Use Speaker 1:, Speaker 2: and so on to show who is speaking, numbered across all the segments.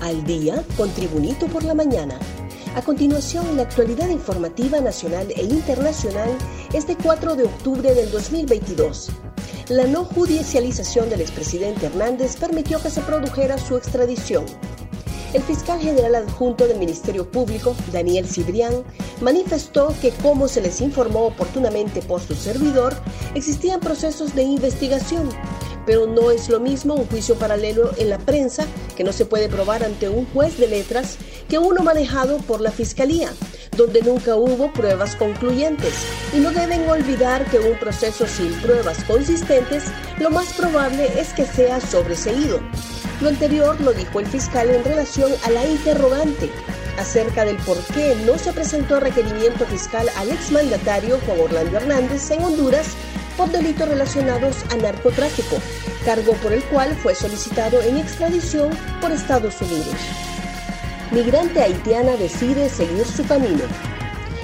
Speaker 1: Al día con Tribunito por la mañana. A continuación, la actualidad informativa nacional e internacional este 4 de octubre del 2022. La no judicialización del expresidente Hernández permitió que se produjera su extradición. El fiscal general adjunto del Ministerio Público, Daniel Cibrián, manifestó que como se les informó oportunamente por su servidor, existían procesos de investigación pero no es lo mismo un juicio paralelo en la prensa, que no se puede probar ante un juez de letras, que uno manejado por la Fiscalía, donde nunca hubo pruebas concluyentes. Y no deben olvidar que un proceso sin pruebas consistentes, lo más probable es que sea sobreseído. Lo anterior lo dijo el fiscal en relación a la interrogante acerca del por qué no se presentó requerimiento fiscal al exmandatario Juan Orlando Hernández en Honduras por delitos relacionados a narcotráfico, cargo por el cual fue solicitado en extradición por Estados Unidos. Migrante haitiana decide seguir su camino.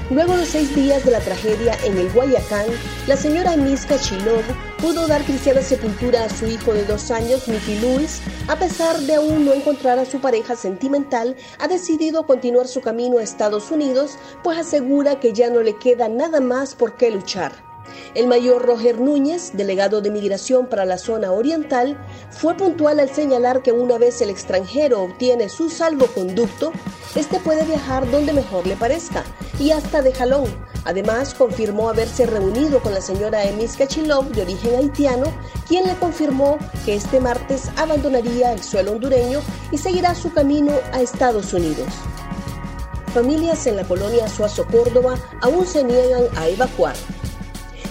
Speaker 1: Luego de seis días de la tragedia en el Guayacán, la señora Miska Chilov pudo dar cristiana sepultura a su hijo de dos años, Mickey Lewis, a pesar de aún no encontrar a su pareja sentimental, ha decidido continuar su camino a Estados Unidos, pues asegura que ya no le queda nada más por qué luchar. El mayor Roger Núñez, delegado de migración para la zona oriental, fue puntual al señalar que una vez el extranjero obtiene su salvoconducto, este puede viajar donde mejor le parezca y hasta de jalón. Además, confirmó haberse reunido con la señora Emis Kachilov, de origen haitiano, quien le confirmó que este martes abandonaría el suelo hondureño y seguirá su camino a Estados Unidos. Familias en la colonia Suazo, Córdoba, aún se niegan a evacuar.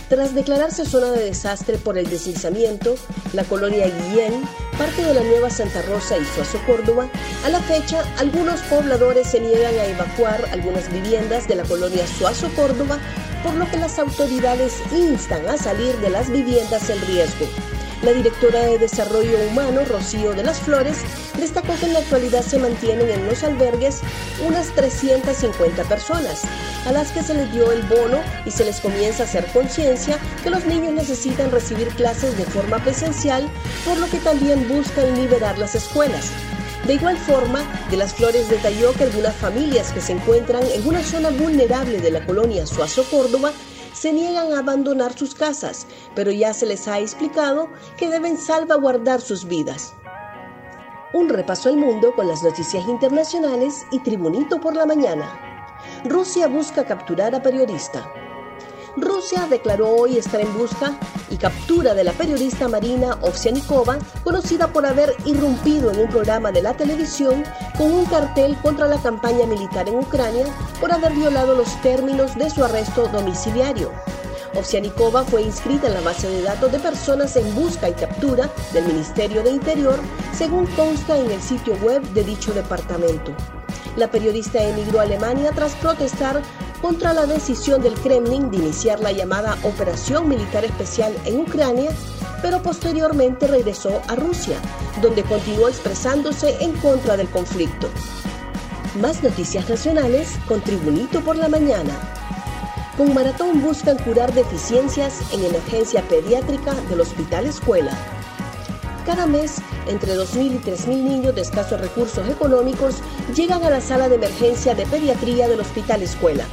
Speaker 1: Tras declararse zona de desastre por el deslizamiento, la colonia Guillén, parte de la nueva Santa Rosa y Suazo Córdoba, a la fecha algunos pobladores se niegan a evacuar algunas viviendas de la colonia Suazo Córdoba, por lo que las autoridades instan a salir de las viviendas en riesgo. La directora de Desarrollo Humano, Rocío de las Flores, destacó que en la actualidad se mantienen en los albergues unas 350 personas, a las que se les dio el bono y se les comienza a hacer conciencia que los niños necesitan recibir clases de forma presencial, por lo que también buscan liberar las escuelas. De igual forma, De las Flores detalló que algunas familias que se encuentran en una zona vulnerable de la colonia Suazo Córdoba se niegan a abandonar sus casas, pero ya se les ha explicado que deben salvaguardar sus vidas. Un repaso al mundo con las noticias internacionales y Tribunito por la mañana. Rusia busca capturar a periodista. Rusia declaró hoy estar en busca y captura de la periodista Marina Ovsianikova, conocida por haber irrumpido en un programa de la televisión con un cartel contra la campaña militar en Ucrania por haber violado los términos de su arresto domiciliario. Ovsianikova fue inscrita en la base de datos de personas en busca y captura del Ministerio de Interior, según consta en el sitio web de dicho departamento. La periodista emigró a Alemania tras protestar contra la decisión del Kremlin de iniciar la llamada Operación Militar Especial en Ucrania, pero posteriormente regresó a Rusia, donde continuó expresándose en contra del conflicto. Más noticias nacionales con Tribunito por la Mañana. Con Maratón buscan curar deficiencias en emergencia pediátrica del Hospital Escuela. Cada mes, entre 2.000 y 3.000 niños de escasos recursos económicos llegan a la sala de emergencia de pediatría del Hospital Escuela.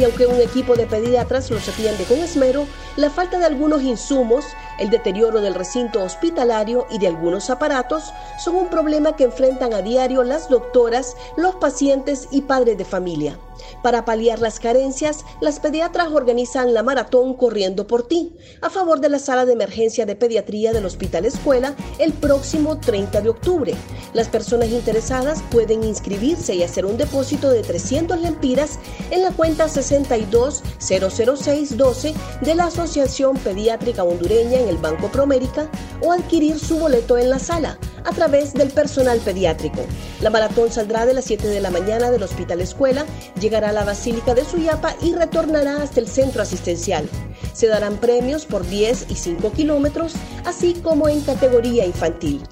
Speaker 1: Y aunque un equipo de pediatras los atiende con esmero, la falta de algunos insumos, el deterioro del recinto hospitalario y de algunos aparatos son un problema que enfrentan a diario las doctoras, los pacientes y padres de familia. Para paliar las carencias, las pediatras organizan la maratón Corriendo por ti, a favor de la sala de emergencia de pediatría del Hospital Escuela el próximo 30 de octubre. Las personas interesadas pueden inscribirse y hacer un depósito de 300 lempiras en la cuenta 6200612 de la Asociación Pediátrica Hondureña en el Banco Promérica o adquirir su boleto en la sala a través del personal pediátrico. La maratón saldrá de las 7 de la mañana del Hospital Escuela, llegará a la Basílica de Suyapa y retornará hasta el centro asistencial. Se darán premios por 10 y 5 kilómetros, así como en categoría infantil.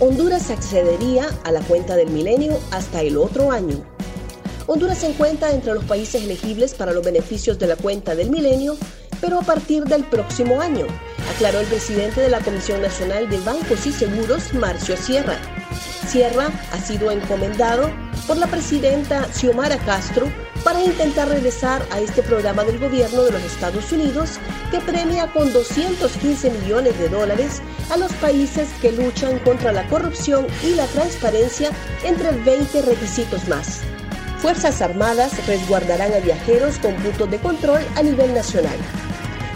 Speaker 1: Honduras accedería a la cuenta del milenio hasta el otro año. Honduras se encuentra entre los países elegibles para los beneficios de la cuenta del milenio, pero a partir del próximo año, aclaró el presidente de la Comisión Nacional de Bancos y Seguros, Marcio Sierra. Sierra ha sido encomendado por la presidenta Xiomara Castro para intentar regresar a este programa del gobierno de los Estados Unidos que premia con 215 millones de dólares a los países que luchan contra la corrupción y la transparencia entre 20 requisitos más. Fuerzas Armadas resguardarán a viajeros con puntos de control a nivel nacional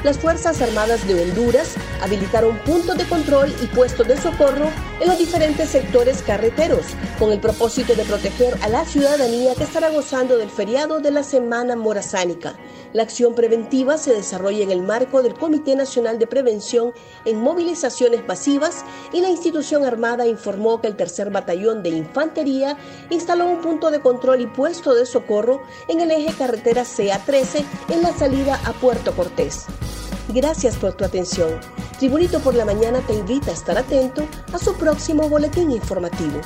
Speaker 1: las Fuerzas Armadas de Honduras habilitaron puntos de control y puestos de socorro en los diferentes sectores carreteros, con el propósito de proteger a la ciudadanía que estará gozando del feriado de la Semana Morazánica. La acción preventiva se desarrolla en el marco del Comité Nacional de Prevención en Movilizaciones Masivas y la institución armada informó que el tercer batallón de infantería instaló un punto de control y puesto de socorro en el eje carretera CA13 en la salida a Puerto Cortés. Gracias por tu atención. Tribunito por la Mañana te invita a estar atento a su próximo boletín informativo.